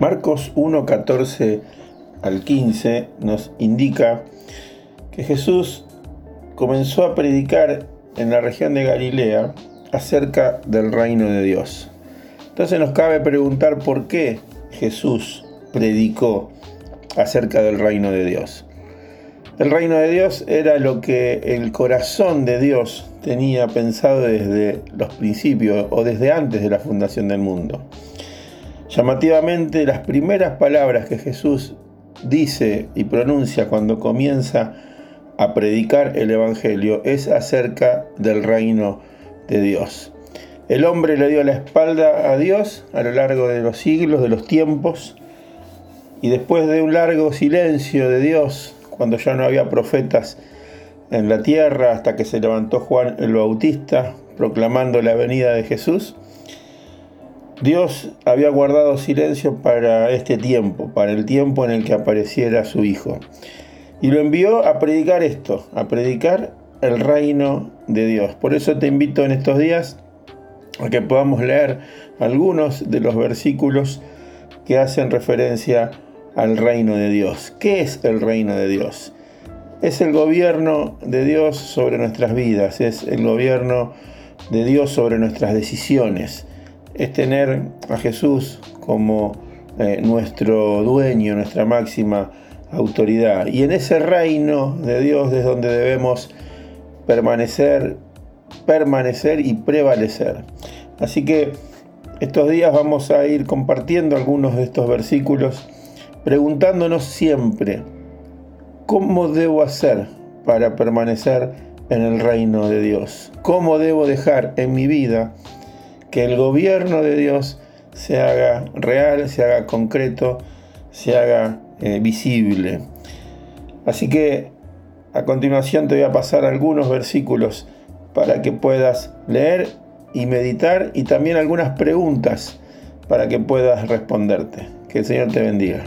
Marcos 1, 14 al 15 nos indica que Jesús comenzó a predicar en la región de Galilea acerca del reino de Dios. Entonces nos cabe preguntar por qué Jesús predicó acerca del reino de Dios. El reino de Dios era lo que el corazón de Dios tenía pensado desde los principios o desde antes de la fundación del mundo. Llamativamente, las primeras palabras que Jesús dice y pronuncia cuando comienza a predicar el Evangelio es acerca del reino de Dios. El hombre le dio la espalda a Dios a lo largo de los siglos, de los tiempos, y después de un largo silencio de Dios, cuando ya no había profetas en la tierra, hasta que se levantó Juan el Bautista proclamando la venida de Jesús, Dios había guardado silencio para este tiempo, para el tiempo en el que apareciera su Hijo. Y lo envió a predicar esto, a predicar el reino de Dios. Por eso te invito en estos días a que podamos leer algunos de los versículos que hacen referencia al reino de Dios. ¿Qué es el reino de Dios? Es el gobierno de Dios sobre nuestras vidas, es el gobierno de Dios sobre nuestras decisiones, es tener a Jesús como eh, nuestro dueño, nuestra máxima autoridad. Y en ese reino de Dios es donde debemos permanecer, permanecer y prevalecer. Así que estos días vamos a ir compartiendo algunos de estos versículos preguntándonos siempre, ¿cómo debo hacer para permanecer en el reino de Dios? ¿Cómo debo dejar en mi vida que el gobierno de Dios se haga real, se haga concreto, se haga eh, visible? Así que a continuación te voy a pasar algunos versículos para que puedas leer y meditar y también algunas preguntas para que puedas responderte. Que el Señor te bendiga.